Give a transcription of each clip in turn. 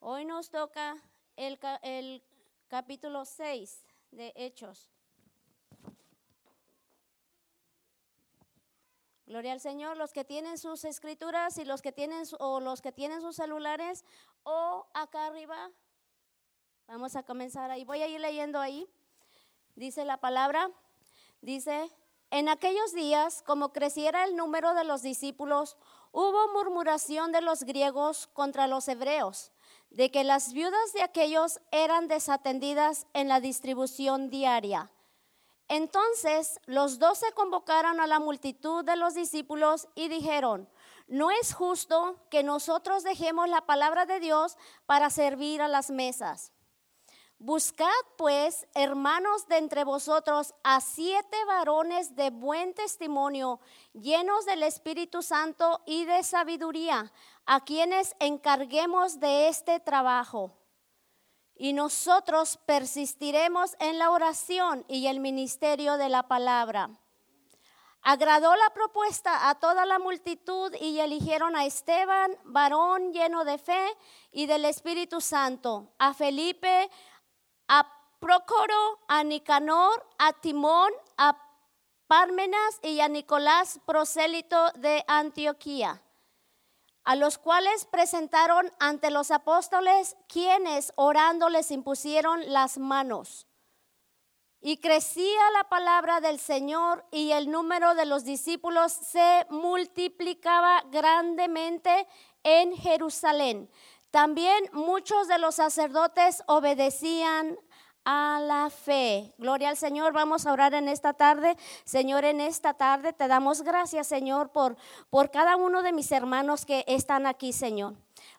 Hoy nos toca el, el capítulo 6 de Hechos. Gloria al Señor, los que tienen sus escrituras y los que tienen o los que tienen sus celulares o acá arriba. Vamos a comenzar ahí. Voy a ir leyendo ahí. Dice la palabra, dice, en aquellos días, como creciera el número de los discípulos, hubo murmuración de los griegos contra los hebreos, de que las viudas de aquellos eran desatendidas en la distribución diaria. Entonces los doce convocaron a la multitud de los discípulos y dijeron, no es justo que nosotros dejemos la palabra de Dios para servir a las mesas. Buscad pues, hermanos de entre vosotros, a siete varones de buen testimonio, llenos del Espíritu Santo y de sabiduría, a quienes encarguemos de este trabajo y nosotros persistiremos en la oración y el ministerio de la palabra. Agradó la propuesta a toda la multitud y eligieron a Esteban, varón lleno de fe y del Espíritu Santo, a Felipe, a Procoro, a Nicanor, a Timón, a Parmenas y a Nicolás, prosélito de Antioquía a los cuales presentaron ante los apóstoles, quienes orando les impusieron las manos. Y crecía la palabra del Señor y el número de los discípulos se multiplicaba grandemente en Jerusalén. También muchos de los sacerdotes obedecían a la fe. Gloria al Señor. Vamos a orar en esta tarde. Señor, en esta tarde te damos gracias, Señor, por, por cada uno de mis hermanos que están aquí, Señor.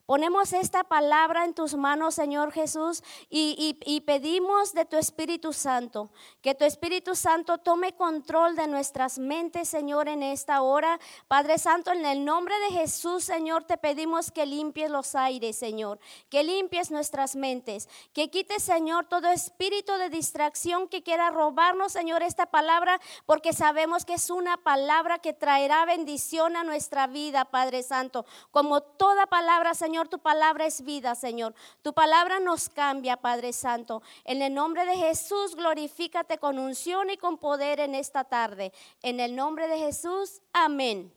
Ponemos esta palabra en tus manos, Señor Jesús, y, pedimos de tu Espíritu Santo, que tu Espíritu Santo tome control de nuestras mentes, Señor, en esta hora. Padre Santo, en el nombre de Jesús, Señor, te pedimos que limpies los aires, Señor, que limpies nuestras mentes, que quites, Señor, todo espíritu de distracción que quiera robarnos, Señor, esta palabra, porque sabemos que es una palabra que traerá bendición a nuestra vida, Padre Santo, como toda palabra, Señor tu palabra es vida, Señor. Tu palabra nos cambia, Padre Santo. En el nombre de Jesús, glorifícate con unción y con poder en esta tarde. En el nombre de Jesús, amén.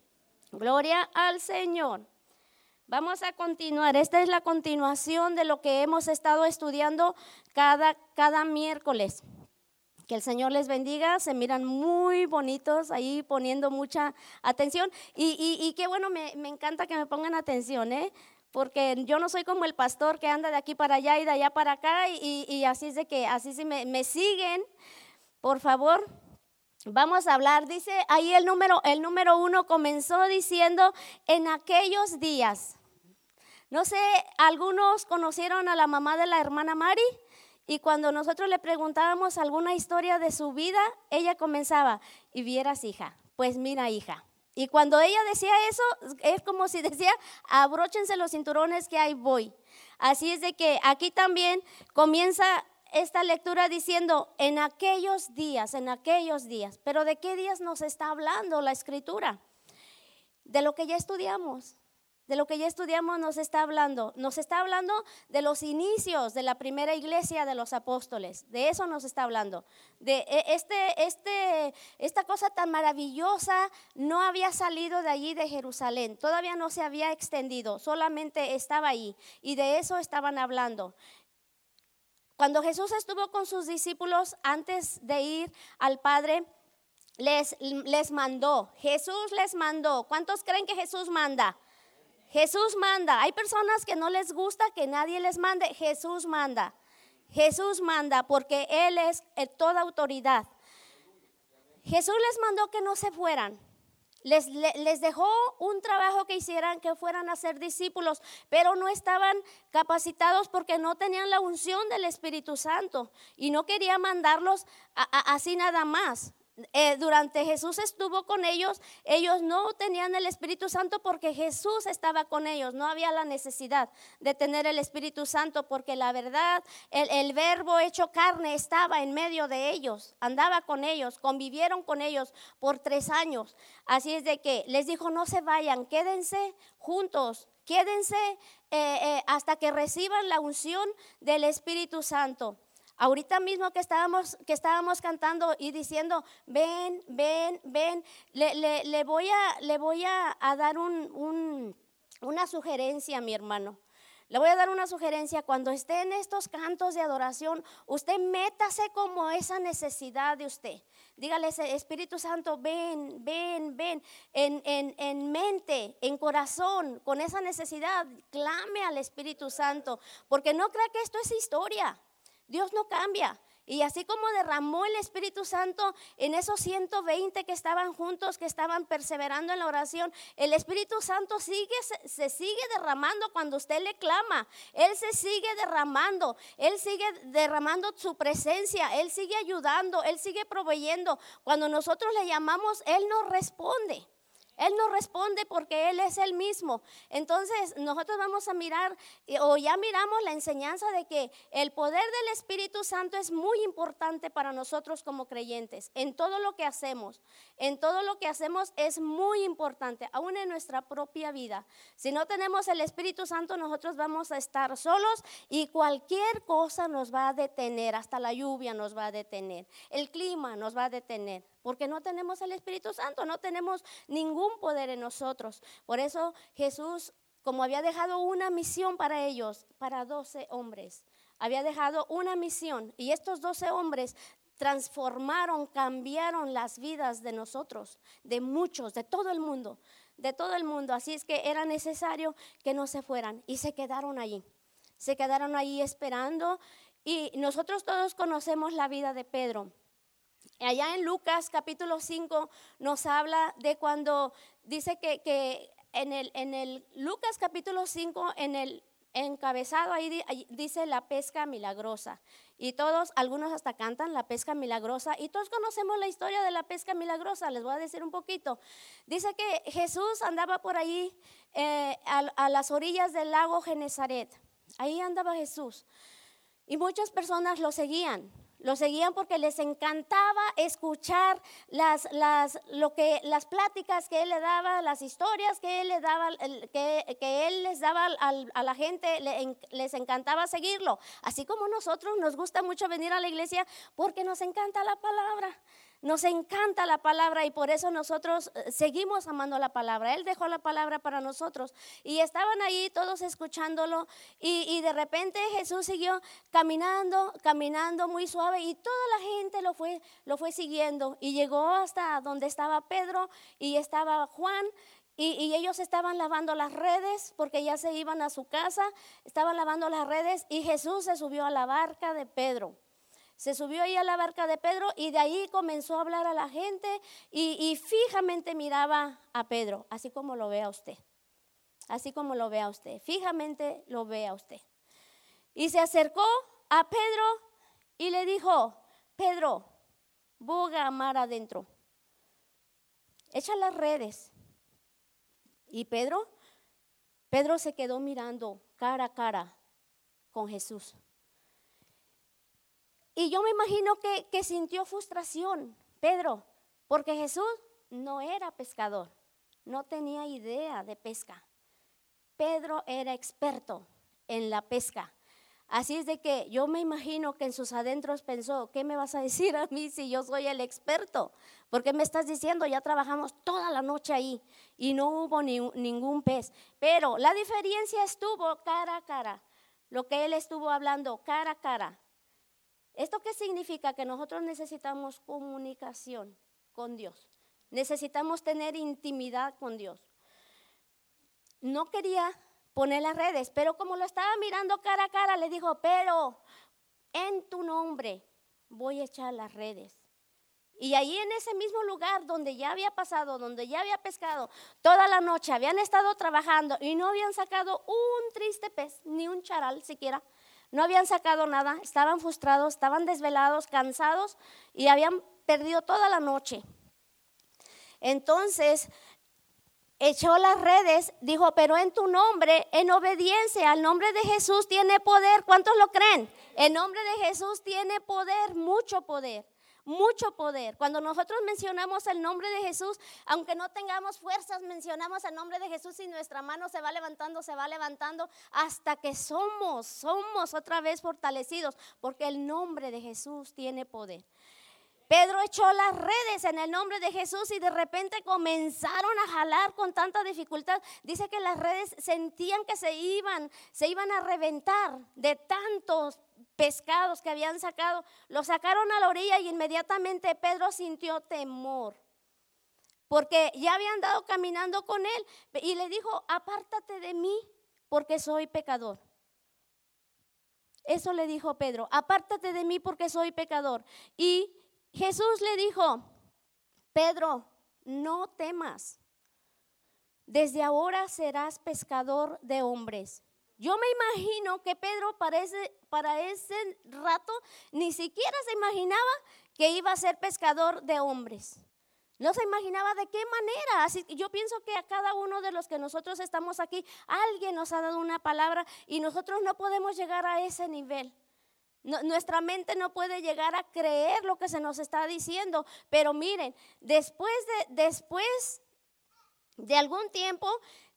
Gloria al Señor. Vamos a continuar. Esta es la continuación de lo que hemos estado estudiando cada, cada miércoles. Que el Señor les bendiga, se miran muy bonitos ahí poniendo mucha atención. Y, qué bueno, me, me, encanta que me pongan atención, ¿eh? Porque yo no soy como el pastor que anda de aquí para allá y de allá para acá y, así es de que así si me, me, siguen, por favor. Vamos a hablar, dice ahí el número, el número uno comenzó diciendo en aquellos días. No sé, algunos conocieron a la mamá de la hermana Mari y cuando nosotros le preguntábamos alguna historia de su vida, ella comenzaba, y vieras hija, pues mira hija, y cuando ella decía eso, es como si decía, abróchense los cinturones que ahí voy. Así es de que aquí también comienza esta lectura diciendo, en aquellos días, en aquellos días. Pero ¿de qué días nos está hablando la escritura? De lo que ya estudiamos de lo que ya estudiamos nos está hablando. Nos está hablando de los inicios de la primera iglesia de los apóstoles. De eso nos está hablando. De e, este, este, esta cosa tan maravillosa no había salido de allí de Jerusalén. Todavía no se había extendido. Solamente estaba ahí. Y de eso estaban hablando. Cuando Jesús estuvo con sus discípulos antes de ir al Padre, les, les mandó. Jesús les mandó. ¿Cuántos creen que Jesús manda? Jesús manda. Hay personas que no les gusta que nadie les mande. Jesús manda. Jesús manda porque Él es toda autoridad. Jesús les mandó que no se fueran. Les, les, dejó un trabajo que hicieran, que fueran a ser discípulos, pero no estaban capacitados porque no tenían la unción del Espíritu Santo y no quería mandarlos así nada más. Eh, durante Jesús estuvo con ellos, ellos no tenían el Espíritu Santo porque Jesús estaba con ellos, no había la necesidad de tener el Espíritu Santo porque la verdad, el, verbo hecho carne estaba en medio de ellos, andaba con ellos, convivieron con ellos por tres años. Así es de que les dijo, no se vayan, quédense juntos, quédense eh, eh, hasta que reciban la unción del Espíritu Santo. Ahorita mismo que estábamos, que estábamos cantando y diciendo, ven, ven, ven, le, voy, a, le voy a, dar una sugerencia, mi hermano. Le voy a dar una sugerencia, cuando esté en estos cantos de adoración, usted métase como esa necesidad de usted. Dígale, Espíritu Santo, ven, ven, ven, en, en, en mente, en corazón, con esa necesidad, clame al Espíritu Santo, porque no crea que esto es historia. Dios no cambia. Y así como derramó el Espíritu Santo en esos 120 que estaban juntos, que estaban perseverando en la oración, el Espíritu Santo sigue, se, sigue derramando cuando usted le clama. Él se sigue derramando, Él sigue derramando su presencia, Él sigue ayudando, Él sigue proveyendo. Cuando nosotros le llamamos, Él nos responde. Él no responde porque Él es el mismo. Entonces nosotros vamos a mirar eh, o ya miramos la enseñanza de que el poder del Espíritu Santo es muy importante para nosotros como creyentes. En todo lo que hacemos, en todo lo que hacemos es muy importante, aún en nuestra propia vida. Si no tenemos el Espíritu Santo, nosotros vamos a estar solos y cualquier cosa nos va a detener, hasta la lluvia nos va a detener, el clima nos va a detener porque no tenemos el Espíritu Santo, no tenemos ningún poder en nosotros. Por eso Jesús, como había dejado una misión para ellos, para doce hombres, había dejado una misión y estos doce hombres transformaron, cambiaron las vidas de nosotros, de muchos, de todo el mundo, de todo el mundo. Así es que era necesario que no se fueran y se quedaron allí. Se quedaron allí esperando y nosotros todos conocemos la vida de Pedro. Allá en Lucas capítulo 5 nos habla de cuando dice que, en, el, en el Lucas capítulo 5, en el encabezado ahí dice la pesca milagrosa. Y todos, algunos hasta cantan la pesca milagrosa. Y todos conocemos la historia de la pesca milagrosa. Les voy a decir un poquito. Dice que Jesús andaba por ahí eh, a, a las orillas del lago Genezaret. Ahí andaba Jesús. Y muchas personas lo seguían. Lo seguían porque les encantaba escuchar las, las, lo que, las pláticas que él le daba, las historias que él, le daba, que, que él les daba a la gente, les encantaba seguirlo. Así como nosotros nos gusta mucho venir a la iglesia porque nos encanta la palabra. Nos encanta la palabra y por eso nosotros eh, seguimos amando la palabra. Él dejó la palabra para nosotros y estaban ahí todos escuchándolo y, de repente Jesús siguió caminando, caminando muy suave y toda la gente lo fue, lo fue siguiendo y llegó hasta donde estaba Pedro y estaba Juan y, y, ellos estaban lavando las redes porque ya se iban a su casa, estaban lavando las redes y Jesús se subió a la barca de Pedro se subió ahí a la barca de Pedro y de ahí comenzó a hablar a la gente y, fijamente miraba a Pedro, así como lo ve a usted. Así como lo ve a usted. Fijamente lo ve a usted. Y se acercó a Pedro y le dijo, Pedro, boga mar adentro. Echa las redes. Y Pedro, Pedro se quedó mirando cara a cara con Jesús. Y yo me imagino que, sintió frustración, Pedro, porque Jesús no era pescador, no tenía idea de pesca. Pedro era experto en la pesca. Así es de que yo me imagino que en sus adentros pensó, ¿qué me vas a decir a mí si yo soy el experto? Porque me estás diciendo, ya trabajamos toda la noche ahí y no hubo ni, ningún pez. Pero la diferencia estuvo cara a cara, lo que él estuvo hablando cara a cara. ¿Esto qué significa? Que nosotros necesitamos comunicación con Dios. Necesitamos tener intimidad con Dios. No quería poner las redes, pero como lo estaba mirando cara a cara, le dijo, pero en tu nombre voy a echar las redes. Y ahí en ese mismo lugar donde ya había pasado, donde ya había pescado toda la noche, habían estado trabajando y no habían sacado un triste pez, ni un charal siquiera no habían sacado nada, estaban frustrados, estaban desvelados, cansados y habían perdido toda la noche. Entonces, echó las redes, dijo, pero en tu nombre, en obediencia al nombre de Jesús tiene poder. ¿Cuántos lo creen? El nombre de Jesús tiene poder, mucho poder. Mucho poder. Cuando nosotros mencionamos el nombre de Jesús, aunque no tengamos fuerzas, mencionamos el nombre de Jesús y nuestra mano se va levantando, se va levantando hasta que somos, somos otra vez fortalecidos, porque el nombre de Jesús tiene poder. Pedro echó las redes en el nombre de Jesús y de repente comenzaron a jalar con tanta dificultad. Dice que las redes sentían que se iban, se iban a reventar de tantos pescados que habían sacado. Lo sacaron a la orilla y inmediatamente Pedro sintió temor. Porque ya habían andado caminando con él y le dijo, apártate de mí porque soy pecador. Eso le dijo Pedro, apártate de mí porque soy pecador. Y Jesús le dijo, Pedro, no temas. Desde ahora serás pescador de hombres. Yo me imagino que Pedro para ese, para ese rato ni siquiera se imaginaba que iba a ser pescador de hombres. No se imaginaba de qué manera. Así, yo pienso que a cada uno de los que nosotros estamos aquí, alguien nos ha dado una palabra y nosotros no podemos llegar a ese nivel nuestra mente no puede llegar a creer lo que se nos está diciendo, pero miren, después de, después de algún tiempo,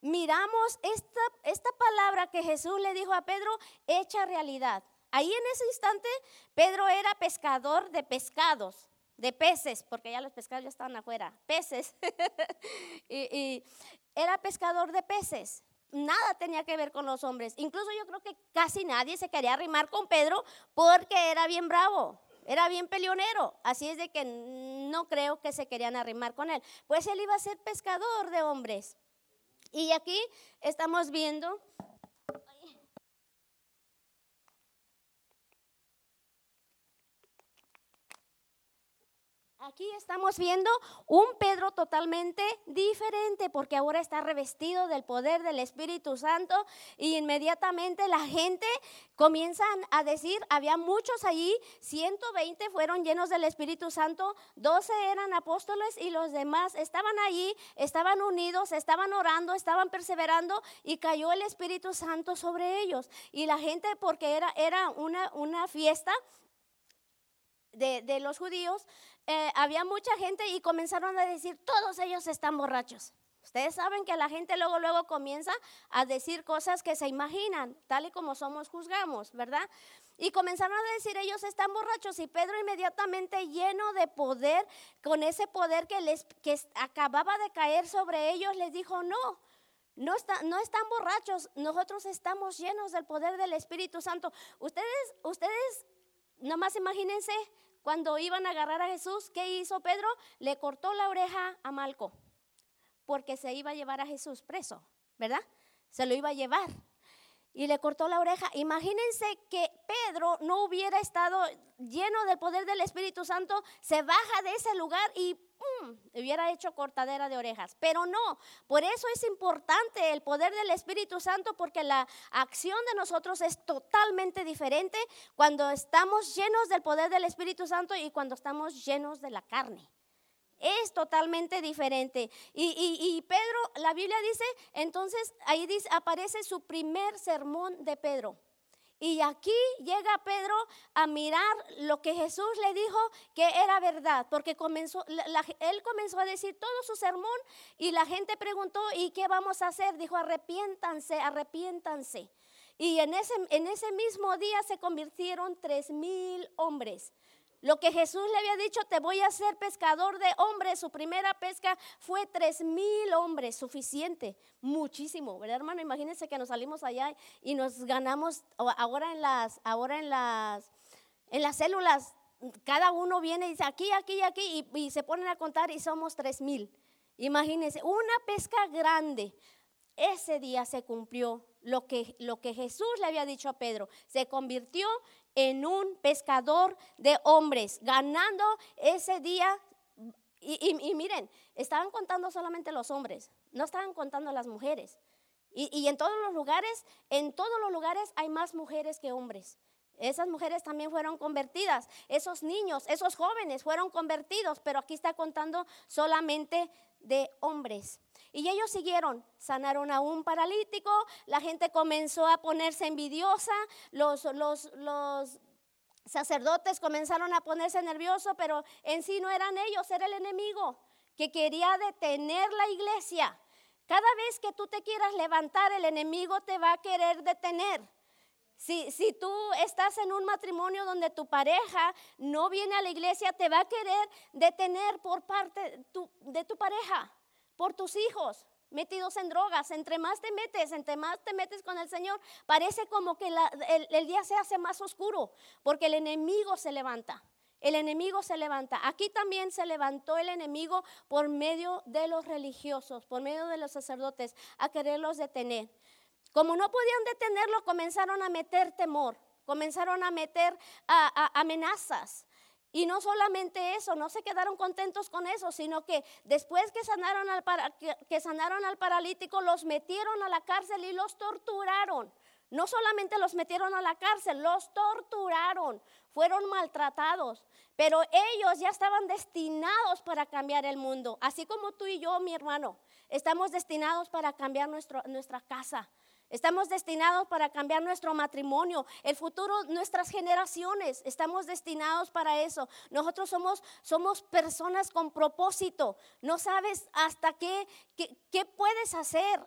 miramos esta, esta palabra que Jesús le dijo a Pedro, hecha realidad. Ahí en ese instante, Pedro era pescador de pescados, de peces, porque ya los pescados ya estaban afuera, peces. y era pescador de peces nada tenía que ver con los hombres. Incluso yo creo que casi nadie se quería arrimar con Pedro porque era bien bravo, era bien peleonero. Así es de que no creo que se querían arrimar con él. Pues él iba a ser pescador de hombres. Y aquí estamos viendo Aquí estamos viendo un Pedro totalmente diferente porque ahora está revestido del poder del Espíritu Santo y inmediatamente la gente comienzan a decir, había muchos allí, 120 fueron llenos del Espíritu Santo, 12 eran apóstoles y los demás estaban allí, estaban unidos, estaban orando, estaban perseverando y cayó el Espíritu Santo sobre ellos. Y la gente, porque era, era una, una fiesta, de, de, los judíos, eh, había mucha gente y comenzaron a decir, todos ellos están borrachos. Ustedes saben que la gente luego, luego comienza a decir cosas que se imaginan, tal y como somos juzgamos, ¿verdad? Y comenzaron a decir, ellos están borrachos y Pedro inmediatamente lleno de poder, con ese poder que, les, que acababa de caer sobre ellos, les dijo, no, no, está, no están borrachos, nosotros estamos llenos del poder del Espíritu Santo. Ustedes, ustedes, nomás imagínense cuando iban a agarrar a Jesús, ¿qué hizo Pedro? Le cortó la oreja a Malco, porque se iba a llevar a Jesús preso, ¿verdad? Se lo iba a llevar. Y le cortó la oreja. Imagínense que Pedro no hubiera estado lleno del poder del Espíritu Santo, se baja de ese lugar y hubiera hecho cortadera de orejas. Pero no, por eso es importante el poder del Espíritu Santo, porque la acción de nosotros es totalmente diferente cuando estamos llenos del poder del Espíritu Santo y cuando estamos llenos de la carne. Es totalmente diferente. Y, Pedro, la Biblia dice, entonces ahí dice, aparece su primer sermón de Pedro. Y aquí llega Pedro a mirar lo que Jesús le dijo que era verdad, porque él comenzó a decir todo su sermón y la gente preguntó, ¿y qué vamos a hacer? Dijo, arrepiéntanse, arrepiéntanse. Y en ese, en ese mismo día se convirtieron tres mil hombres. Lo que Jesús le había dicho, te voy a hacer pescador de hombres. Su primera pesca fue tres mil hombres, suficiente, muchísimo, ¿verdad, hermano? Imagínense que nos salimos allá y nos ganamos ahora en las, ahora en las, en las células. Cada uno viene y dice aquí, aquí, aquí y, y se ponen a contar y somos tres mil. Imagínense, una pesca grande. Ese día se cumplió lo que, lo que Jesús le había dicho a Pedro. Se convirtió en un pescador de hombres, ganando ese día. Y, miren, estaban contando solamente los hombres, no estaban contando las mujeres. Y, y en todos los lugares, en todos los lugares hay más mujeres que hombres. Esas mujeres también fueron convertidas, esos niños, esos jóvenes fueron convertidos, pero aquí está contando solamente de hombres. Y ellos siguieron, sanaron a un paralítico, la gente comenzó a ponerse envidiosa, los, los, los sacerdotes comenzaron a ponerse nerviosos, pero en sí no eran ellos, era el enemigo que quería detener la iglesia. Cada vez que tú te quieras levantar, el enemigo te va a querer detener. Si, si, tú estás en un matrimonio donde tu pareja no viene a la iglesia, te va a querer detener por parte de tu pareja, por tus hijos metidos en drogas. Entre más te metes, entre más te metes con el Señor, parece como que el, día se hace más oscuro, porque el enemigo se levanta. El enemigo se levanta. Aquí también se levantó el enemigo por medio de los religiosos, por medio de los sacerdotes, a quererlos detener. Como no podían detenerlo, comenzaron a meter temor, comenzaron a meter amenazas. Y no solamente eso, no se quedaron contentos con eso, sino que después que sanaron al, que sanaron al paralítico, los metieron a la cárcel y los torturaron. No solamente los metieron a la cárcel, los torturaron, fueron maltratados, pero ellos ya estaban destinados para cambiar el mundo, así como tú y yo, mi hermano, estamos destinados para cambiar nuestra casa, Estamos destinados para cambiar nuestro matrimonio, el futuro, nuestras generaciones. Estamos destinados para eso. Nosotros somos, somos personas con propósito. No sabes hasta qué, qué, puedes hacer,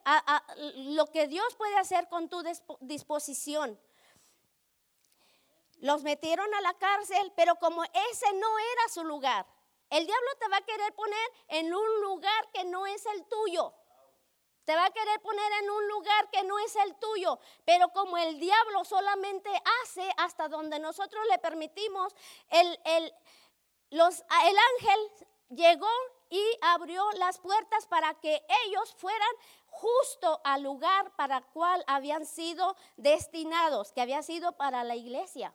lo que Dios puede hacer con tu disposición. Los metieron a la cárcel, pero como ese no era su lugar, el diablo te va a querer poner en un lugar que no es el tuyo. Te va a querer poner en un lugar que no es el tuyo, pero como el diablo solamente hace hasta donde nosotros le permitimos, el, el, los, el ángel llegó y abrió las puertas para que ellos fueran justo al lugar para cual habían sido destinados, que había sido para la iglesia.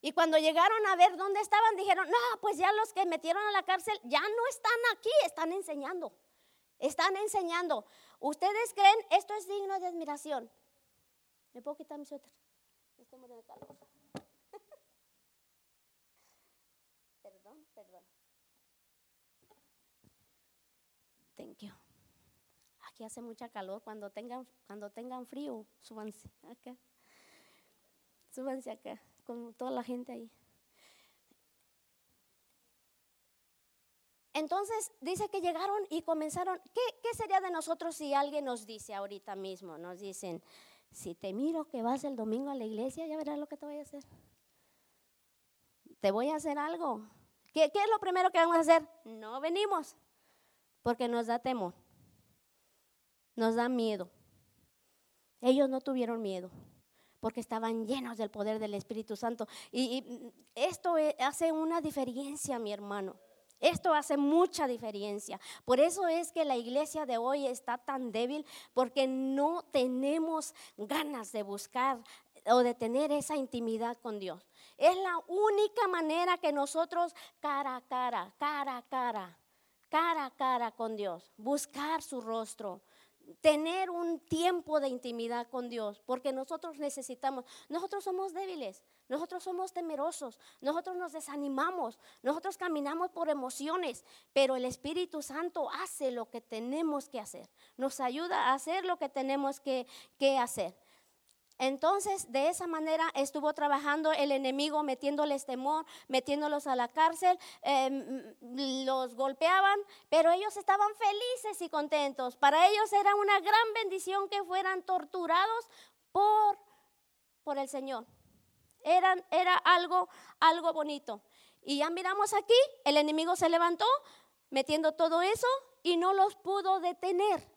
Y cuando llegaron a ver dónde estaban, dijeron, no, pues ya los que metieron a la cárcel ya no están aquí, están enseñando. Están enseñando. ¿Ustedes creen esto es digno de admiración? ¿Me puedo quitar mi suéter? Estoy de calor. perdón, perdón. Thank you. Aquí hace mucha calor. Cuando tengan, cuando tengan frío, súbanse acá. Súbanse acá, con toda la gente ahí. Entonces dice que llegaron y comenzaron, ¿qué, sería de nosotros si alguien nos dice ahorita mismo? Nos dicen, si te miro que vas el domingo a la iglesia, ya verás lo que te voy a hacer. Te voy a hacer algo. ¿Qué, es lo primero que vamos a hacer? No venimos, porque nos da temor, nos da miedo. Ellos no tuvieron miedo porque estaban llenos del poder del Espíritu Santo. Y, y esto hace una diferencia, mi hermano. Esto hace mucha diferencia. Por eso es que la iglesia de hoy está tan débil, porque no tenemos ganas de buscar o de tener esa intimidad con Dios. Es la única manera que nosotros cara a cara, cara a cara, cara a cara con Dios, buscar su rostro, tener un tiempo de intimidad con Dios, porque nosotros necesitamos, nosotros somos débiles, nosotros somos temerosos, nosotros nos desanimamos, nosotros caminamos por emociones, pero el Espíritu Santo hace lo que tenemos que hacer, nos ayuda a hacer lo que tenemos que, que hacer. Entonces, de esa manera estuvo trabajando el enemigo, metiéndoles temor, metiéndolos a la cárcel, em, los golpeaban, pero ellos estaban felices y contentos. Para ellos era una gran bendición que fueran torturados por, por el Señor. Eran, era algo, algo bonito. Y ya miramos aquí, el enemigo se levantó metiendo todo eso y no los pudo detener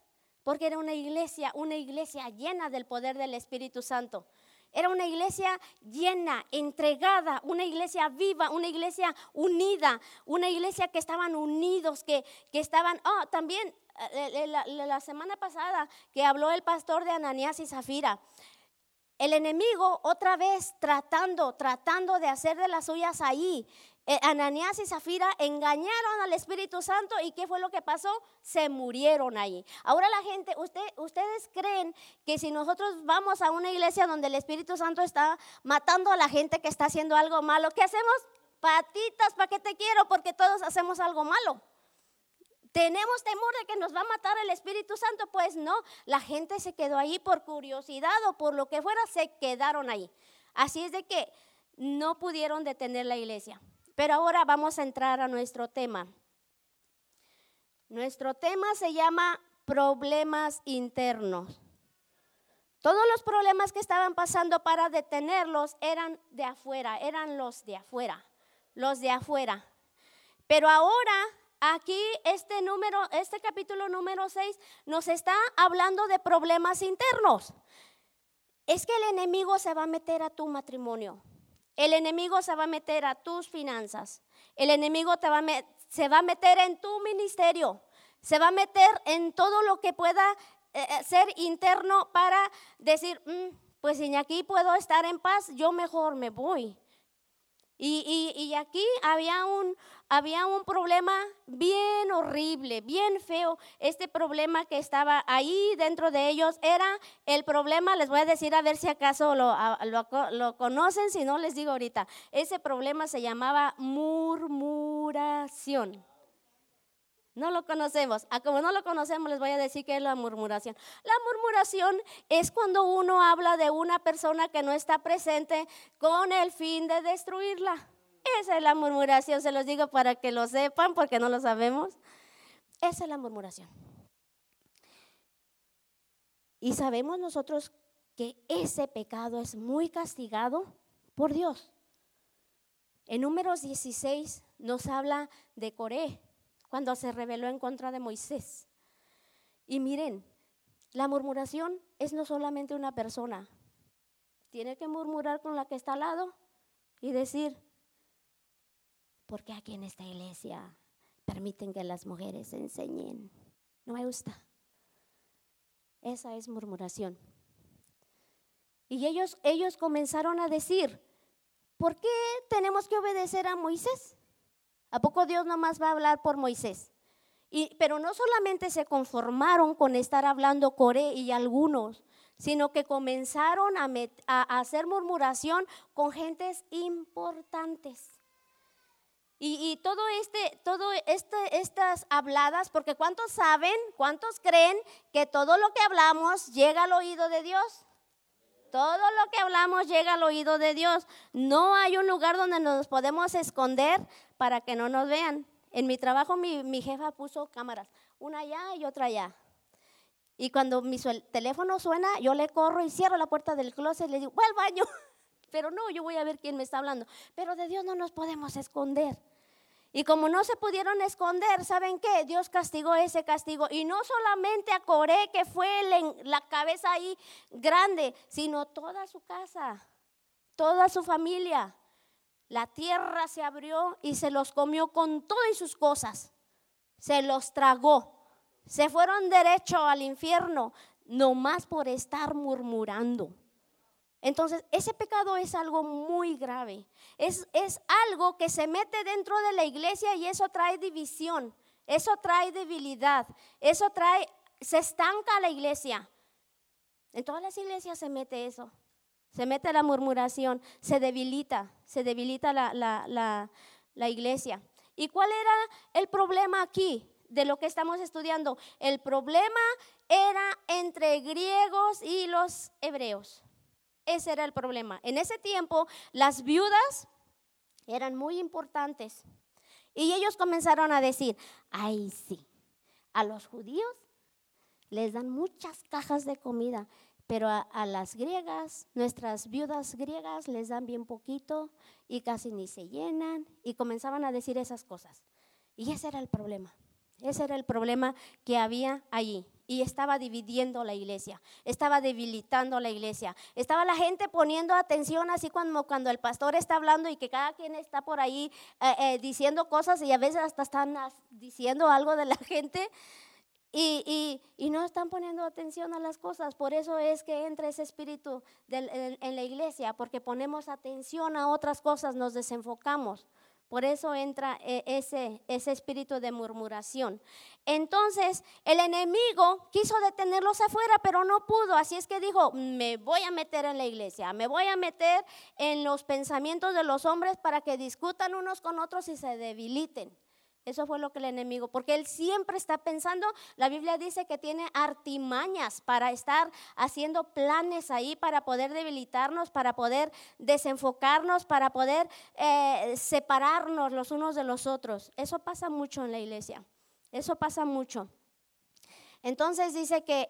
porque era una iglesia, una iglesia llena del poder del Espíritu Santo. Era una iglesia llena, entregada, una iglesia viva, una iglesia unida, una iglesia que estaban unidos, que, que estaban, oh, también eh, eh, la, la, semana pasada que habló el pastor de Ananías y Zafira. El enemigo otra vez tratando, tratando de hacer de las suyas ahí. Eh, Ananías y Zafira engañaron al Espíritu Santo y ¿qué fue lo que pasó? Se murieron ahí. Ahora la gente, usted, ustedes creen que si nosotros vamos a una iglesia donde el Espíritu Santo está matando a la gente que está haciendo algo malo, ¿qué hacemos? Patitas, ¿para qué te quiero? Porque todos hacemos algo malo. ¿Tenemos temor de que nos va a matar el Espíritu Santo? Pues no, la gente se quedó ahí por curiosidad o por lo que fuera, se quedaron ahí. Así es de que no pudieron detener la iglesia. Pero ahora vamos a entrar a nuestro tema. Nuestro tema se llama problemas internos. Todos los problemas que estaban pasando para detenerlos eran de afuera, eran los de afuera, los de afuera. Pero ahora aquí este número, este capítulo número 6 nos está hablando de problemas internos. Es que el enemigo se va a meter a tu matrimonio. El enemigo se va a meter a tus finanzas. El enemigo se va a meter en tu ministerio. Se va a meter en todo lo que pueda eh, eh, ser interno para decir, mm, pues si aquí puedo estar en paz, yo mejor me voy. Y, y, aquí había un, había un problema bien horrible, bien feo. Este problema que estaba ahí dentro de ellos era el problema, les voy a decir a ver si acaso lo, lo, lo conocen, si no les digo ahorita. Ese problema se llamaba murmuración. No lo conocemos. A ah, como no lo conocemos, les voy a decir que es la murmuración. La murmuración es cuando uno habla de una persona que no está presente con el fin de destruirla. Esa es la murmuración, se los digo para que lo sepan porque no lo sabemos. Esa es la murmuración. Y sabemos nosotros que ese pecado es muy castigado por Dios. En números 16 nos habla de Coré, cuando se rebeló en contra de Moisés. Y miren, la murmuración es no solamente una persona. Tiene que murmurar con la que está al lado y decir, ¿por qué aquí en esta iglesia permiten que las mujeres enseñen? No me gusta. Esa es murmuración. Y ellos, ellos comenzaron a decir, ¿por qué tenemos que obedecer a Moisés? ¿A poco Dios nomás va a hablar por Moisés? Y, pero no solamente se conformaron con estar hablando Coré y algunos, sino que comenzaron a, hacer murmuración con gentes importantes. Y, todo este, todo este, estas habladas, porque ¿cuántos saben, cuántos creen que todo lo que hablamos llega al oído de Dios? Todo lo que hablamos llega al oído de Dios. No hay un lugar donde nos podemos esconder para que no nos vean. En mi trabajo mi, jefa puso cámaras, una allá y otra allá. Y cuando mi teléfono suena, yo le corro y cierro la puerta del closet y le digo, voy al baño. Pero no, yo voy a ver quién me está hablando. Pero de Dios no nos podemos esconder. Y como no se pudieron esconder, ¿saben qué? Dios castigó ese castigo. Y no solamente a Coré, que fue la cabeza ahí grande, sino toda su casa, toda su familia. La tierra se abrió y se los comió con todas sus cosas. Se los tragó. Se fueron derecho al infierno, nomás por estar murmurando. Entonces, ese pecado es algo muy grave. Es, algo que se mete dentro de la iglesia y eso trae división, eso trae debilidad, eso trae, se estanca la iglesia. En todas las iglesias se mete eso. Se mete la murmuración, se debilita, se debilita la iglesia. ¿Y cuál era el problema aquí de lo que estamos estudiando? El problema era entre griegos y los hebreos. Ese era el problema. En ese tiempo las viudas eran muy importantes. Y ellos comenzaron a decir, ay sí, a los judíos les dan muchas cajas de comida, pero a, las griegas, nuestras viudas griegas les dan bien poquito y casi ni se llenan. Y comenzaban a decir esas cosas. Y ese era el problema. Ese era el problema que había allí y estaba dividiendo la iglesia, estaba debilitando la iglesia. Estaba la gente poniendo atención así como cuando el pastor está hablando y que cada quien está por ahí eh, eh, diciendo cosas y a veces hasta están diciendo algo de la gente. Y, no están poniendo atención a las cosas. Por eso es que entra ese espíritu en la iglesia, porque ponemos atención a otras cosas, nos desenfocamos. Por eso entra eh, ese, ese espíritu de murmuración. Entonces el enemigo quiso detenerlos afuera, pero no pudo. Así es que dijo, me voy a meter en la iglesia, me voy a meter en los pensamientos de los hombres para que discutan unos con otros y se debiliten. Eso fue lo que el enemigo, porque él siempre está pensando, la Biblia dice que tiene artimañas para estar haciendo planes ahí, para poder debilitarnos, para poder desenfocarnos, para poder eh, separarnos los unos de los otros. Eso pasa mucho en la iglesia, eso pasa mucho. Entonces dice que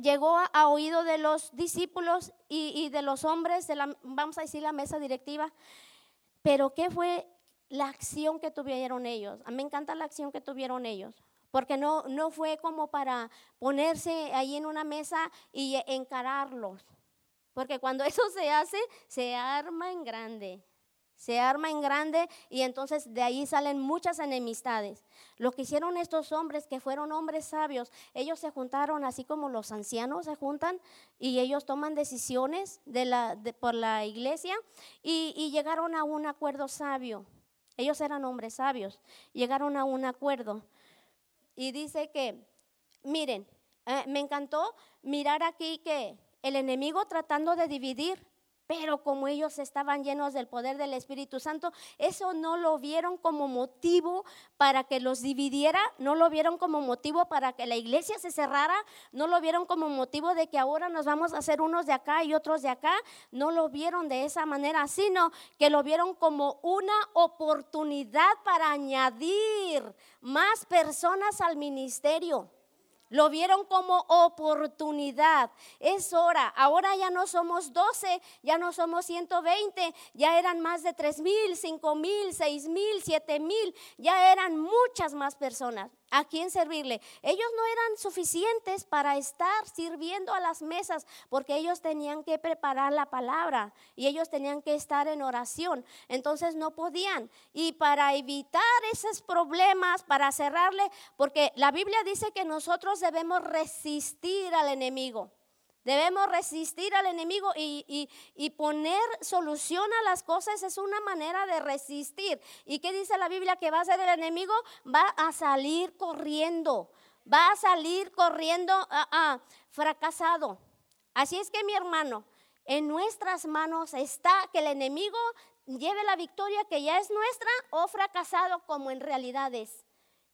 llegó a, oído de los discípulos y, y, de los hombres, de la, vamos a decir la mesa directiva, pero ¿qué fue la acción que tuvieron ellos. A mí me encanta la acción que tuvieron ellos, porque no, no fue como para ponerse ahí en una mesa y encararlos, porque cuando eso se hace, se arma en grande. Se arma en grande y entonces de ahí salen muchas enemistades. Lo que hicieron estos hombres, que fueron hombres sabios, ellos se juntaron así como los ancianos se juntan y ellos toman decisiones por la iglesia y llegaron a un acuerdo sabio. Ellos eran hombres sabios, llegaron a un acuerdo. Y dice que, miren, eh, me encantó mirar aquí que el enemigo tratando de dividir pero como ellos estaban llenos del poder del Espíritu Santo, eso no lo vieron como motivo para que los dividiera, no lo vieron como motivo para que la iglesia se cerrara, no lo vieron como motivo de que ahora nos vamos a hacer unos de acá y otros de acá, no lo vieron de esa manera, sino que lo vieron como una oportunidad para añadir más personas al ministerio. Lo vieron como oportunidad. Es hora. Ahora ya no somos 12, ya no somos 120, ya eran más de 3 mil, 5 mil, 6 mil, 7 mil, ya eran muchas más personas a quién servirle. Ellos no eran suficientes para estar sirviendo a las mesas porque ellos tenían que preparar la palabra y ellos tenían que estar en oración. Entonces no podían. Y para evitar esos problemas, para cerrarle, porque la Biblia dice que nosotros debemos resistir al enemigo. Debemos resistir al enemigo y, poner solución a las cosas es una manera de resistir. ¿Y qué dice la Biblia que va a hacer el enemigo? Va a salir corriendo, va a salir corriendo ah, ah, fracasado. Así es que mi hermano, en nuestras manos está que el enemigo lleve la victoria que ya es nuestra o fracasado como en realidad es.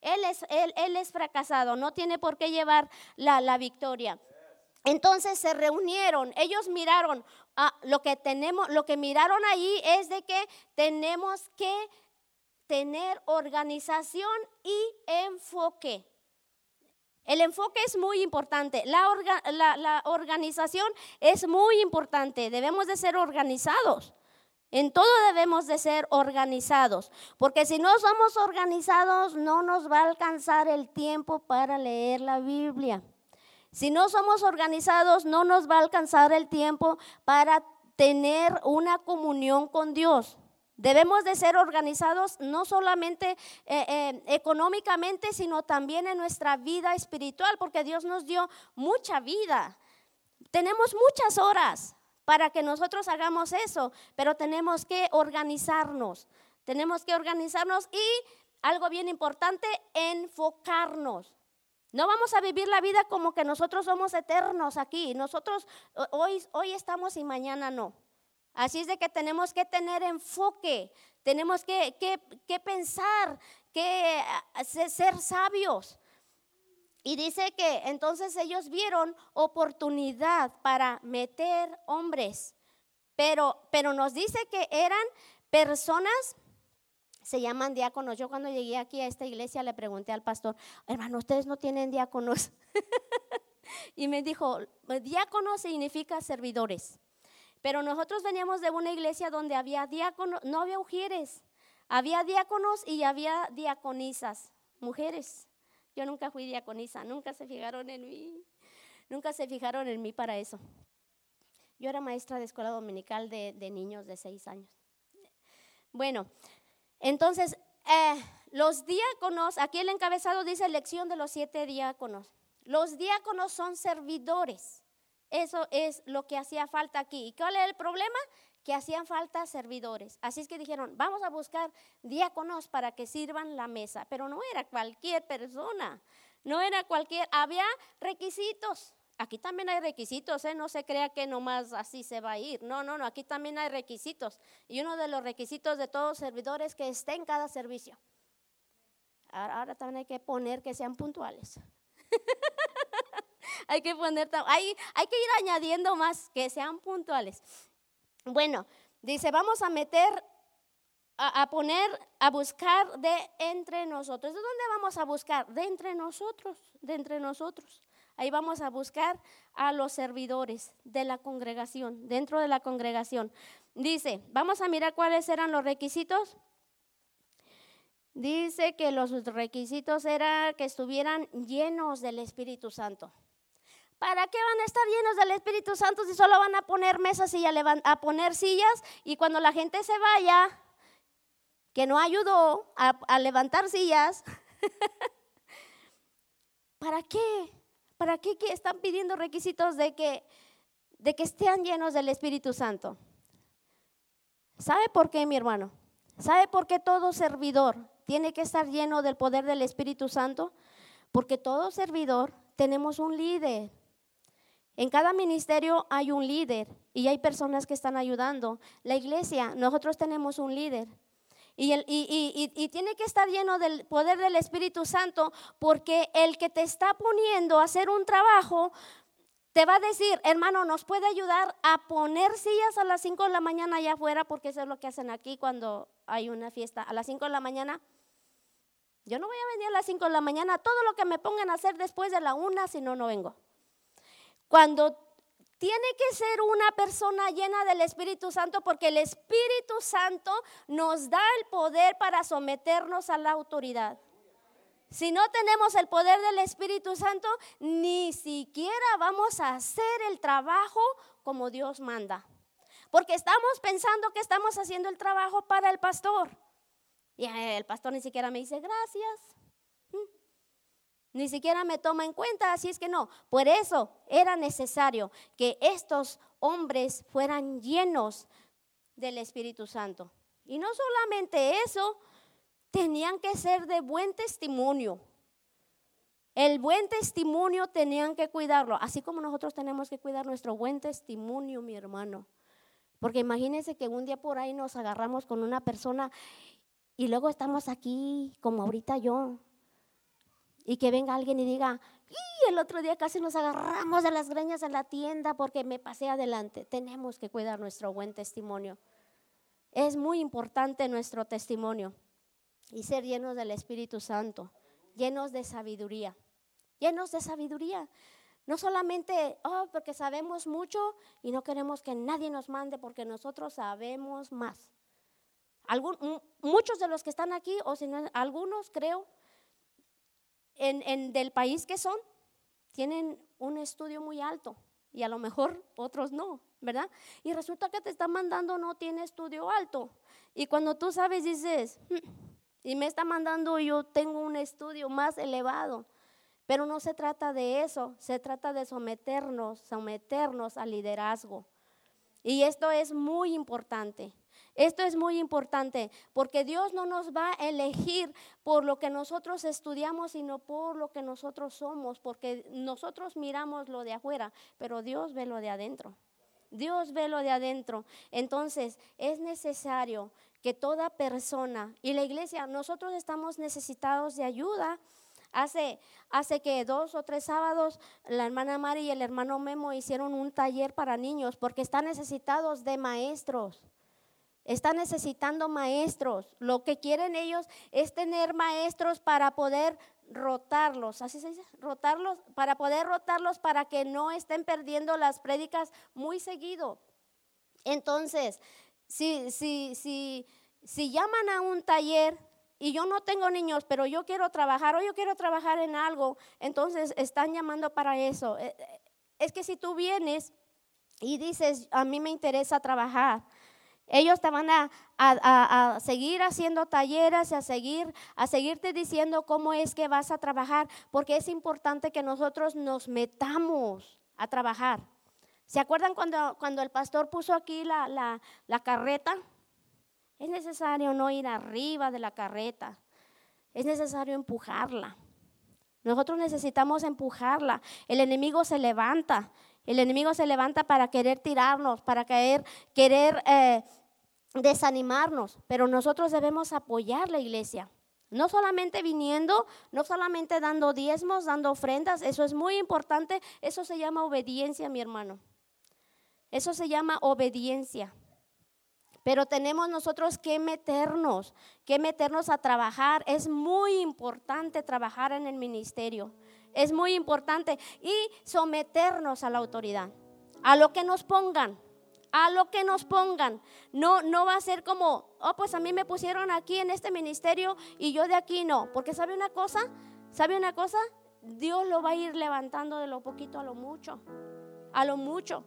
Él es, él, él es fracasado, no tiene por qué llevar la, la victoria. Entonces se reunieron, ellos miraron, ah, lo que tenemos, lo que miraron allí es de que tenemos que tener organización y enfoque. El enfoque es muy importante, la, la, organización es muy importante, debemos de ser organizados. En todo debemos de ser organizados, porque si no somos organizados no nos va a alcanzar el tiempo para leer la Biblia. Si no somos organizados, no nos va a alcanzar el tiempo para tener una comunión con Dios. Debemos de ser organizados no solamente eh, eh, económicamente, sino también en nuestra vida espiritual, porque Dios nos dio mucha vida. Tenemos muchas horas para que nosotros hagamos eso, pero tenemos que organizarnos. Tenemos que organizarnos y algo bien importante, enfocarnos. No vamos a vivir la vida como que nosotros somos eternos aquí. Nosotros hoy, hoy estamos y mañana no. Así es de que tenemos que tener enfoque, tenemos que, que, pensar, que ah, ser sabios. Y dice que entonces ellos vieron oportunidad para meter hombres, pero, pero nos dice que eran personas se llaman diáconos. Yo cuando llegué aquí a esta iglesia le pregunté al pastor, hermano, ¿ustedes no tienen diáconos? y me dijo, diácono significa servidores. Pero nosotros veníamos de una iglesia donde había diáconos, no había mujeres, había diáconos y había diaconisas, mujeres. Yo nunca fui diaconisa, nunca se fijaron en mí, nunca se fijaron en mí para eso. Yo era maestra de escuela dominical de, de niños de seis años. Bueno, entonces, eh, los diáconos, aquí el encabezado dice elección de los siete diáconos. Los diáconos son servidores. Eso es lo que hacía falta aquí. ¿Y cuál es el problema? Que hacían falta servidores. Así es que dijeron, vamos a buscar diáconos para que sirvan la mesa. Pero no era cualquier persona, no era cualquier, había requisitos. Aquí también hay requisitos, ¿eh? no se crea que nomás así se va a ir. No, no, no, aquí también hay requisitos. Y uno de los requisitos de todo servidor es que esté en cada servicio. Ahora, también hay que poner que sean puntuales. hay que poner, hay, hay que ir añadiendo más que sean puntuales. Bueno, dice, vamos a meter, a, poner, a buscar de entre nosotros. ¿De dónde vamos a buscar? De entre nosotros, de entre nosotros. Ahí vamos a buscar a los servidores de la congregación, dentro de la congregación. Dice, vamos a mirar cuáles eran los requisitos. Dice que los requisitos eran que estuvieran llenos del Espíritu Santo. ¿Para qué van a estar llenos del Espíritu Santo si solo van a poner mesas y a, poner sillas y cuando la gente se vaya, que no ayudó a, a levantar sillas? ¿Para qué? ¿Para qué están pidiendo requisitos de que, de que estén llenos del Espíritu Santo? ¿Sabe por qué, mi hermano? ¿Sabe por qué todo servidor tiene que estar lleno del poder del Espíritu Santo? Porque todo servidor tenemos un líder. En cada ministerio hay un líder y hay personas que están ayudando. La iglesia, nosotros tenemos un líder. Y, tiene que estar lleno del poder del Espíritu Santo porque el que te está poniendo a hacer un trabajo te va a decir, hermano, nos puede ayudar a poner sillas a las 5 de la mañana allá afuera porque eso es lo que hacen aquí cuando hay una fiesta. A las 5 de la mañana, yo no voy a venir a las 5 de la mañana, todo lo que me pongan a hacer después de la una, si no, no vengo. Cuando tiene que ser una persona llena del Espíritu Santo porque el Espíritu Santo nos da el poder para someternos a la autoridad. Si no tenemos el poder del Espíritu Santo, ni siquiera vamos a hacer el trabajo como Dios manda. Porque estamos pensando que estamos haciendo el trabajo para el pastor. Y el pastor ni siquiera me dice gracias. Ni siquiera me toma en cuenta, así es que no. Por eso era necesario que estos hombres fueran llenos del Espíritu Santo. Y no solamente eso, tenían que ser de buen testimonio. El buen testimonio tenían que cuidarlo, así como nosotros tenemos que cuidar nuestro buen testimonio, mi hermano. Porque imagínense que un día por ahí nos agarramos con una persona y luego estamos aquí, como ahorita yo, y que venga alguien y diga, y el otro día casi nos agarramos de las greñas en la tienda porque me pasé adelante. Tenemos que cuidar nuestro buen testimonio. Es muy importante nuestro testimonio y ser llenos del Espíritu Santo, llenos de sabiduría, llenos de sabiduría. No solamente, oh, porque sabemos mucho y no queremos que nadie nos mande porque nosotros sabemos más. muchos de los que están aquí, o si no, algunos creo, en, del país que son, tienen un estudio muy alto y a lo mejor otros no, ¿verdad? Y resulta que te están mandando no tiene estudio alto. Y cuando tú sabes, dices, hmm, y me está mandando yo tengo un estudio más elevado. Pero no se trata de eso, se trata de someternos, someternos al liderazgo. Y esto es muy importante. Esto es muy importante porque Dios no nos va a elegir por lo que nosotros estudiamos, sino por lo que nosotros somos, porque nosotros miramos lo de afuera, pero Dios ve lo de adentro. Dios ve lo de adentro. Entonces es necesario que toda persona y la iglesia, nosotros estamos necesitados de ayuda. Hace, hace que dos o tres sábados la hermana Mari y el hermano Memo hicieron un taller para niños porque están necesitados de maestros. Están necesitando maestros. Lo que quieren ellos es tener maestros para poder rotarlos, así se dice, rotarlos, para poder rotarlos para que no estén perdiendo las prédicas muy seguido. Entonces, si, si, si, si llaman a un taller y yo no tengo niños, pero yo quiero trabajar o yo quiero trabajar en algo, entonces están llamando para eso. Eh, eh, es que si tú vienes y dices, a mí me interesa trabajar, ellos te van a, seguir haciendo talleres, a seguir, a seguirte diciendo cómo es que vas a trabajar, porque es importante que nosotros nos metamos a trabajar. ¿Se acuerdan cuando, cuando el pastor puso aquí la, la carreta? Es necesario no ir arriba de la carreta, es necesario empujarla. Nosotros necesitamos empujarla. El enemigo se levanta el enemigo se levanta para querer tirarnos, para querer, querer eh, desanimarnos, pero nosotros debemos apoyar la iglesia. No solamente viniendo, no solamente dando diezmos, dando ofrendas, eso es muy importante, eso se llama obediencia, mi hermano. Eso se llama obediencia. Pero tenemos nosotros que meternos, que meternos a trabajar. Es muy importante trabajar en el ministerio. Es muy importante. Y someternos a la autoridad, a lo que nos pongan a lo que nos pongan. No, no va a ser como, oh, pues a mí me pusieron aquí en este ministerio y yo de aquí no. Porque sabe una cosa, sabe una cosa, Dios lo va a ir levantando de lo poquito a lo mucho, a lo mucho.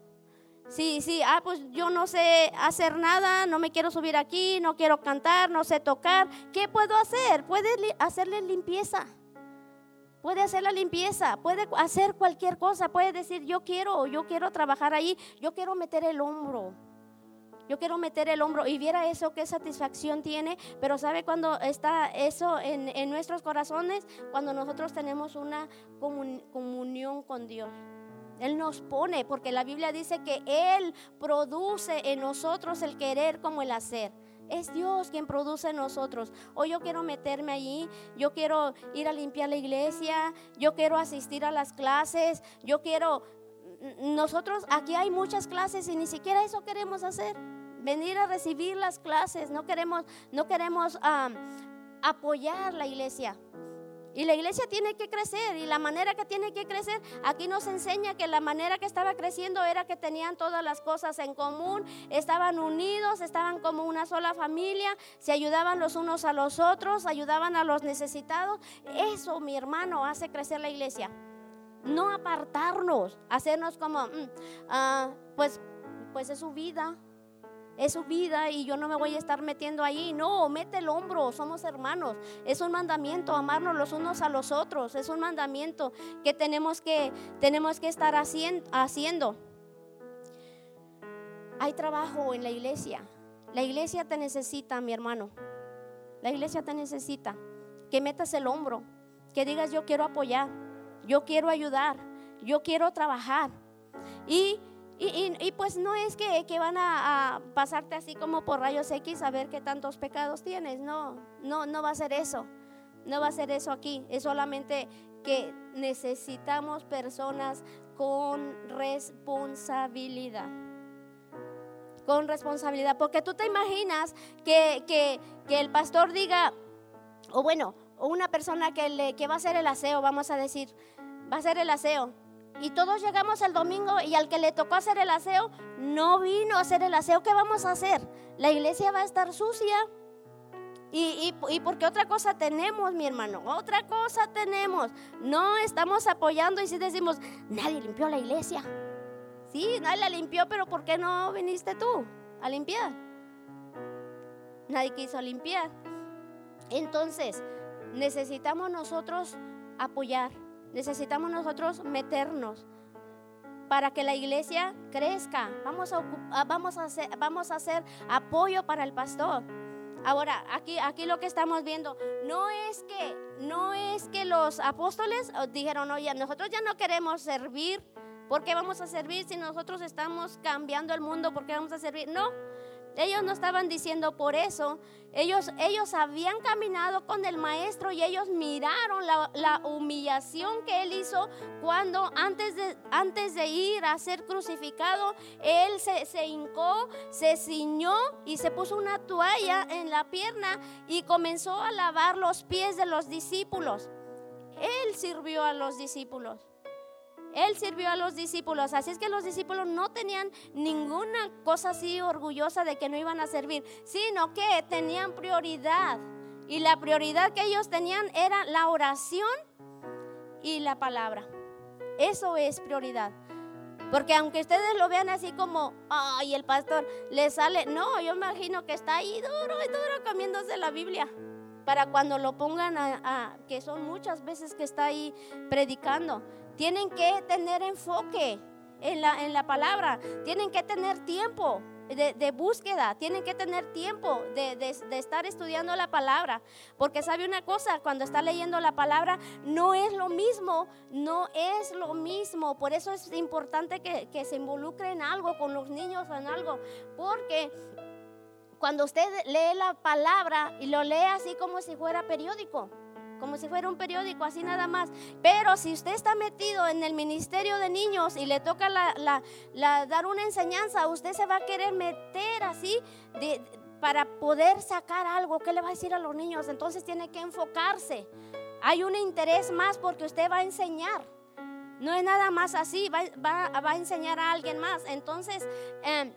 Sí, sí, ah, pues yo no sé hacer nada, no me quiero subir aquí, no quiero cantar, no sé tocar. ¿Qué puedo hacer? Puede hacerle limpieza puede hacer la limpieza, puede hacer cualquier cosa, puede decir yo quiero, yo quiero trabajar ahí, yo quiero meter el hombro. Yo quiero meter el hombro y viera eso, qué satisfacción tiene, pero ¿sabe cuando está eso en, nuestros corazones? Cuando nosotros tenemos una comunión con Dios. Él nos pone, porque la Biblia dice que Él produce en nosotros el querer como el hacer. Es Dios quien produce nosotros. Hoy yo quiero meterme allí, yo quiero ir a limpiar la iglesia, yo quiero asistir a las clases, yo quiero... Nosotros aquí hay muchas clases y ni siquiera eso queremos hacer. Venir a recibir las clases, no queremos, no queremos apoyar la iglesia. Y la iglesia tiene que crecer y la manera que tiene que crecer, aquí nos enseña que la manera que estaba creciendo era que tenían todas las cosas en común, estaban unidos, estaban como una sola familia, se ayudaban los unos a los otros, ayudaban a los necesitados. Eso, mi hermano, hace crecer la iglesia. No apartarnos, hacernos como, mm, ah, pues, pues es su vida, es su vida y yo no me voy a estar metiendo ahí. No, mete el hombro, somos hermanos. Es un mandamiento amarnos los unos a los otros. Es un mandamiento que tenemos que, tenemos que estar haciendo. Hay trabajo en la iglesia. La iglesia te necesita, mi hermano. La iglesia te necesita. Que metas el hombro, que digas yo quiero apoyar, yo quiero ayudar, yo quiero trabajar. Y y, pues no es que, van a, pasarte así como por rayos X a ver qué tantos pecados tienes. No, no, no va a ser eso. No va a ser eso aquí. Es solamente que necesitamos personas con responsabilidad. Con responsabilidad. Porque tú te imaginas que, el pastor diga, o bueno, una persona que, le, que va a hacer el aseo, vamos a decir, va a hacer el aseo y todos llegamos el domingo y al que le tocó hacer el aseo no vino a hacer el aseo. ¿Qué vamos a hacer? La iglesia va a estar sucia. Y, y, porque otra cosa tenemos, mi hermano, otra cosa tenemos. No estamos apoyando y si decimos, nadie limpió la iglesia. Sí, nadie la limpió, pero ¿por qué no viniste tú a limpiar? Nadie quiso limpiar. Entonces, necesitamos nosotros apoyar necesitamos nosotros meternos para que la iglesia crezca. Vamos a, vamos a, hacer, vamos a hacer apoyo para el pastor. Ahora, aquí, aquí lo que estamos viendo, no es que, no es que los apóstoles dijeron, oye, nosotros ya no queremos servir. ¿Por qué vamos a servir si nosotros estamos cambiando el mundo? ¿Por qué vamos a servir? No, ellos no estaban diciendo por eso. Ellos, ellos habían caminado con el maestro y ellos miraron la, humillación que él hizo cuando antes de, antes de ir a ser crucificado, él se, se hincó, se ciñó y se puso una toalla en la pierna y comenzó a lavar los pies de los discípulos. Él sirvió a los discípulos. Él sirvió a los discípulos. Así es que los discípulos no tenían ninguna cosa así orgullosa de que no iban a servir, sino que tenían prioridad. Y la prioridad que ellos tenían era la oración y la palabra. Eso es prioridad. Porque aunque ustedes lo vean así como, ay, el pastor le sale, no, yo imagino que está ahí duro y duro comiéndose la Biblia. Para cuando lo pongan a, que son muchas veces que está ahí predicando. Tienen que tener enfoque en la, en la palabra. Tienen que tener tiempo de, búsqueda, tienen que tener tiempo de, de, estar estudiando la palabra. Porque sabe una cosa, cuando está leyendo la palabra, no es lo mismo, no es lo mismo. Por eso es importante que, que se involucre en algo, con los niños en algo. Porque cuando usted lee la palabra y lo lee así como si fuera periódico, como si fuera un periódico, así nada más. Pero si usted está metido en el ministerio de niños y le toca dar una enseñanza, usted se va a querer meter así para poder sacar algo. ¿Qué le va a decir a los niños? Entonces tiene que enfocarse. Hay un interés más porque usted va a enseñar. No es nada más así, va, a enseñar a alguien más. Entonces, em,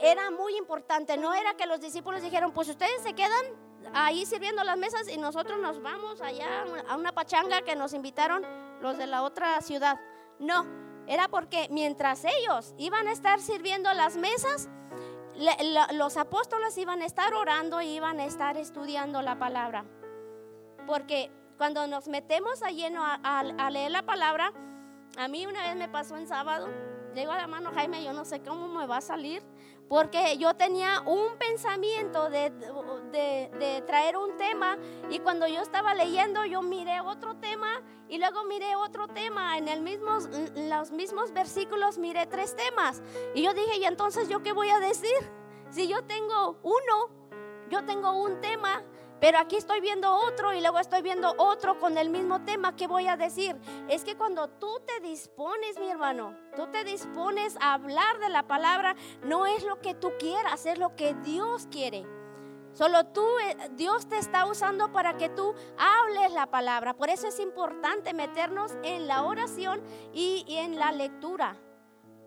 era muy importante. No era que los discípulos dijeron, pues ustedes se quedan ahí sirviendo las mesas y nosotros nos vamos allá a una pachanga que nos invitaron los de la otra ciudad. No, era porque mientras ellos iban a estar sirviendo las mesas, los apóstoles iban a estar orando y iban a estar estudiando la palabra. Porque cuando nos metemos a lleno a, leer la palabra, a mí una vez me pasó en sábado, le a la mano Jaime, yo no sé cómo me va a salir, porque yo tenía un pensamiento de, de, traer un tema y cuando yo estaba leyendo yo miré otro tema y luego miré otro tema, en el mismo, los mismos versículos miré tres temas y yo dije, ¿y entonces yo qué voy a decir? Si yo tengo uno, yo tengo un tema pero aquí estoy viendo otro y luego estoy viendo otro con el mismo tema. ¿Qué voy a decir? Es que cuando tú te dispones, mi hermano, tú te dispones a hablar de la palabra, no es lo que tú quieras, es lo que Dios quiere. Solo tú, eh, Dios te está usando para que tú hables la palabra. Por eso es importante meternos en la oración y, y en la lectura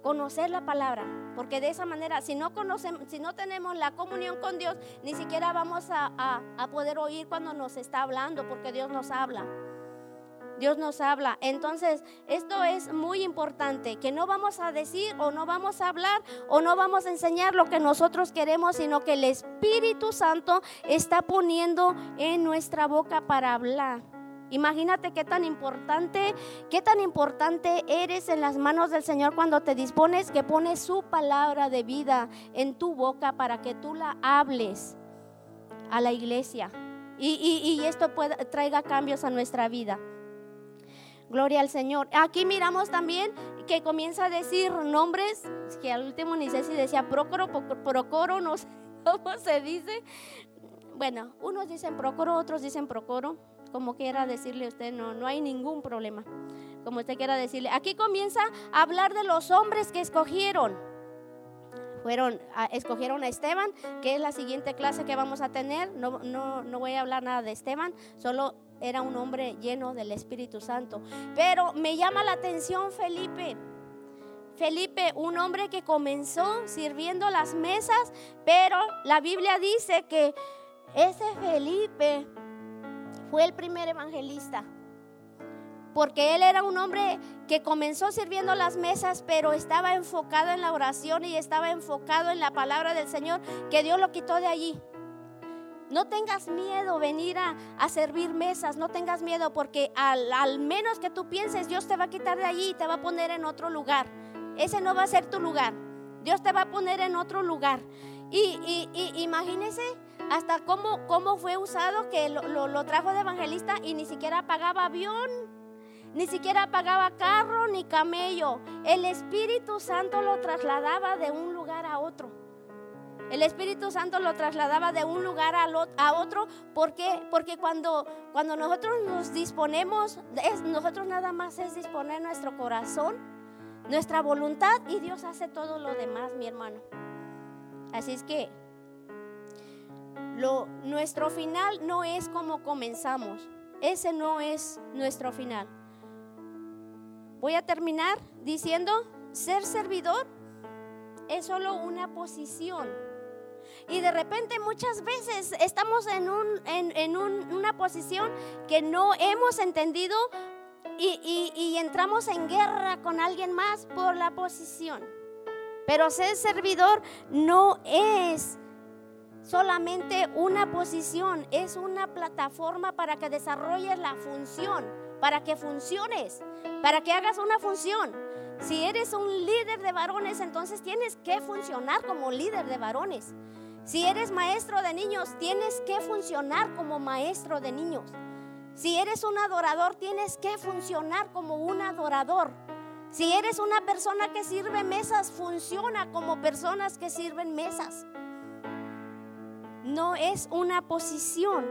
conocer la palabra, porque de esa manera, si no conocemos, si no tenemos la comunión con Dios, ni siquiera vamos a, a, poder oír cuando nos está hablando, porque Dios nos habla. Dios nos habla. Entonces, esto es muy importante, que no vamos a decir o no vamos a hablar o no vamos a enseñar lo que nosotros queremos, sino que el Espíritu Santo está poniendo en nuestra boca para hablar. Imagínate qué tan importante, qué tan importante eres en las manos del Señor cuando te dispones que pone su palabra de vida en tu boca para que tú la hables a la iglesia y, esto pueda, traiga cambios a nuestra vida. Gloria al Señor. Aquí miramos también que comienza a decir nombres, que al último ni sé si decía Procoro, Procoro, no sé cómo se dice. Bueno, unos dicen Procoro, otros dicen Procoro como quiera decirle usted, no, no hay ningún problema. Como usted quiera decirle. Aquí comienza a hablar de los hombres que escogieron. Fueron, escogieron a Esteban, que es la siguiente clase que vamos a tener. No, no, no voy a hablar nada de Esteban, solo era un hombre lleno del Espíritu Santo. Pero me llama la atención Felipe. Felipe, un hombre que comenzó sirviendo las mesas, pero la Biblia dice que ese Felipe fue el primer evangelista. Porque él era un hombre que comenzó sirviendo las mesas, pero estaba enfocado en la oración y estaba enfocado en la palabra del Señor, que Dios lo quitó de allí. No tengas miedo venir a, servir mesas, no tengas miedo porque al, menos que tú pienses, Dios te va a quitar de allí y te va a poner en otro lugar. Ese no va a ser tu lugar. Dios te va a poner en otro lugar. Y, y, y imagínese hasta cómo, cómo fue usado que lo, trajo de evangelista y ni siquiera pagaba avión, ni siquiera pagaba carro ni camello. El Espíritu Santo lo trasladaba de un lugar a otro. El Espíritu Santo lo trasladaba de un lugar a, otro. ¿Por qué? Porque cuando, cuando nosotros nos disponemos, nosotros nada más es disponer nuestro corazón, nuestra voluntad y Dios hace todo lo demás, mi hermano. Así es que nuestro final no es como comenzamos. Ese no es nuestro final. Voy a terminar diciendo, ser servidor es solo una posición. Y de repente muchas veces estamos en, un, en, una posición que no hemos entendido y, y entramos en guerra con alguien más por la posición. Pero ser servidor no es solamente una posición, es una plataforma para que desarrolles la función, para que funciones, para que hagas una función. Si eres un líder de varones, entonces tienes que funcionar como líder de varones. Si eres maestro de niños, tienes que funcionar como maestro de niños. Si eres un adorador, tienes que funcionar como un adorador. Si eres una persona que sirve mesas, funciona como personas que sirven mesas. No es una posición,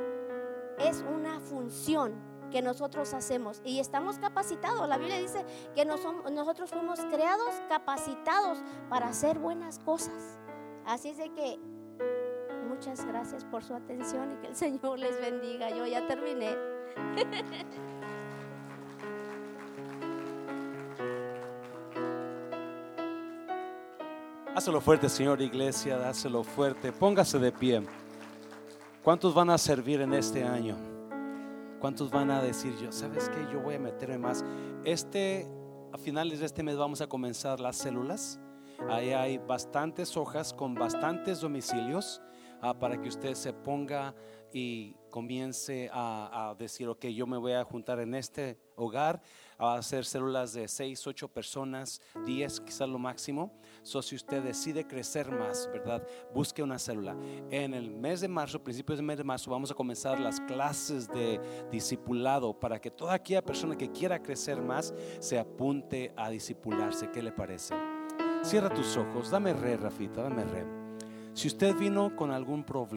es una función que nosotros hacemos y estamos capacitados. La Biblia dice que nosotros fuimos creados, capacitados para hacer buenas cosas. Así es de que muchas gracias por su atención y que el Señor les bendiga. Yo ya terminé. Hácelo fuerte, Señor Iglesia, dáselo fuerte. Póngase de pie. ¿Cuántos van a servir en este año? ¿Cuántos van a decir yo, sabes que yo voy a meterme más? Este, a finales de este mes vamos a comenzar las células. Ahí hay bastantes hojas con bastantes domicilios ah, para que usted se ponga y comience a, a, decir, ok, yo me voy a juntar en este hogar a hacer células de 6, 8 personas, 10 quizás lo máximo. So, si usted decide crecer más, ¿verdad? Busque una célula. En el mes de marzo, principios del mes de marzo, vamos a comenzar las clases de discipulado para que toda aquella persona que quiera crecer más se apunte a discipularse. ¿Qué le parece? Cierra tus ojos, dame re, Rafita, dame re. Si usted vino con algún problema,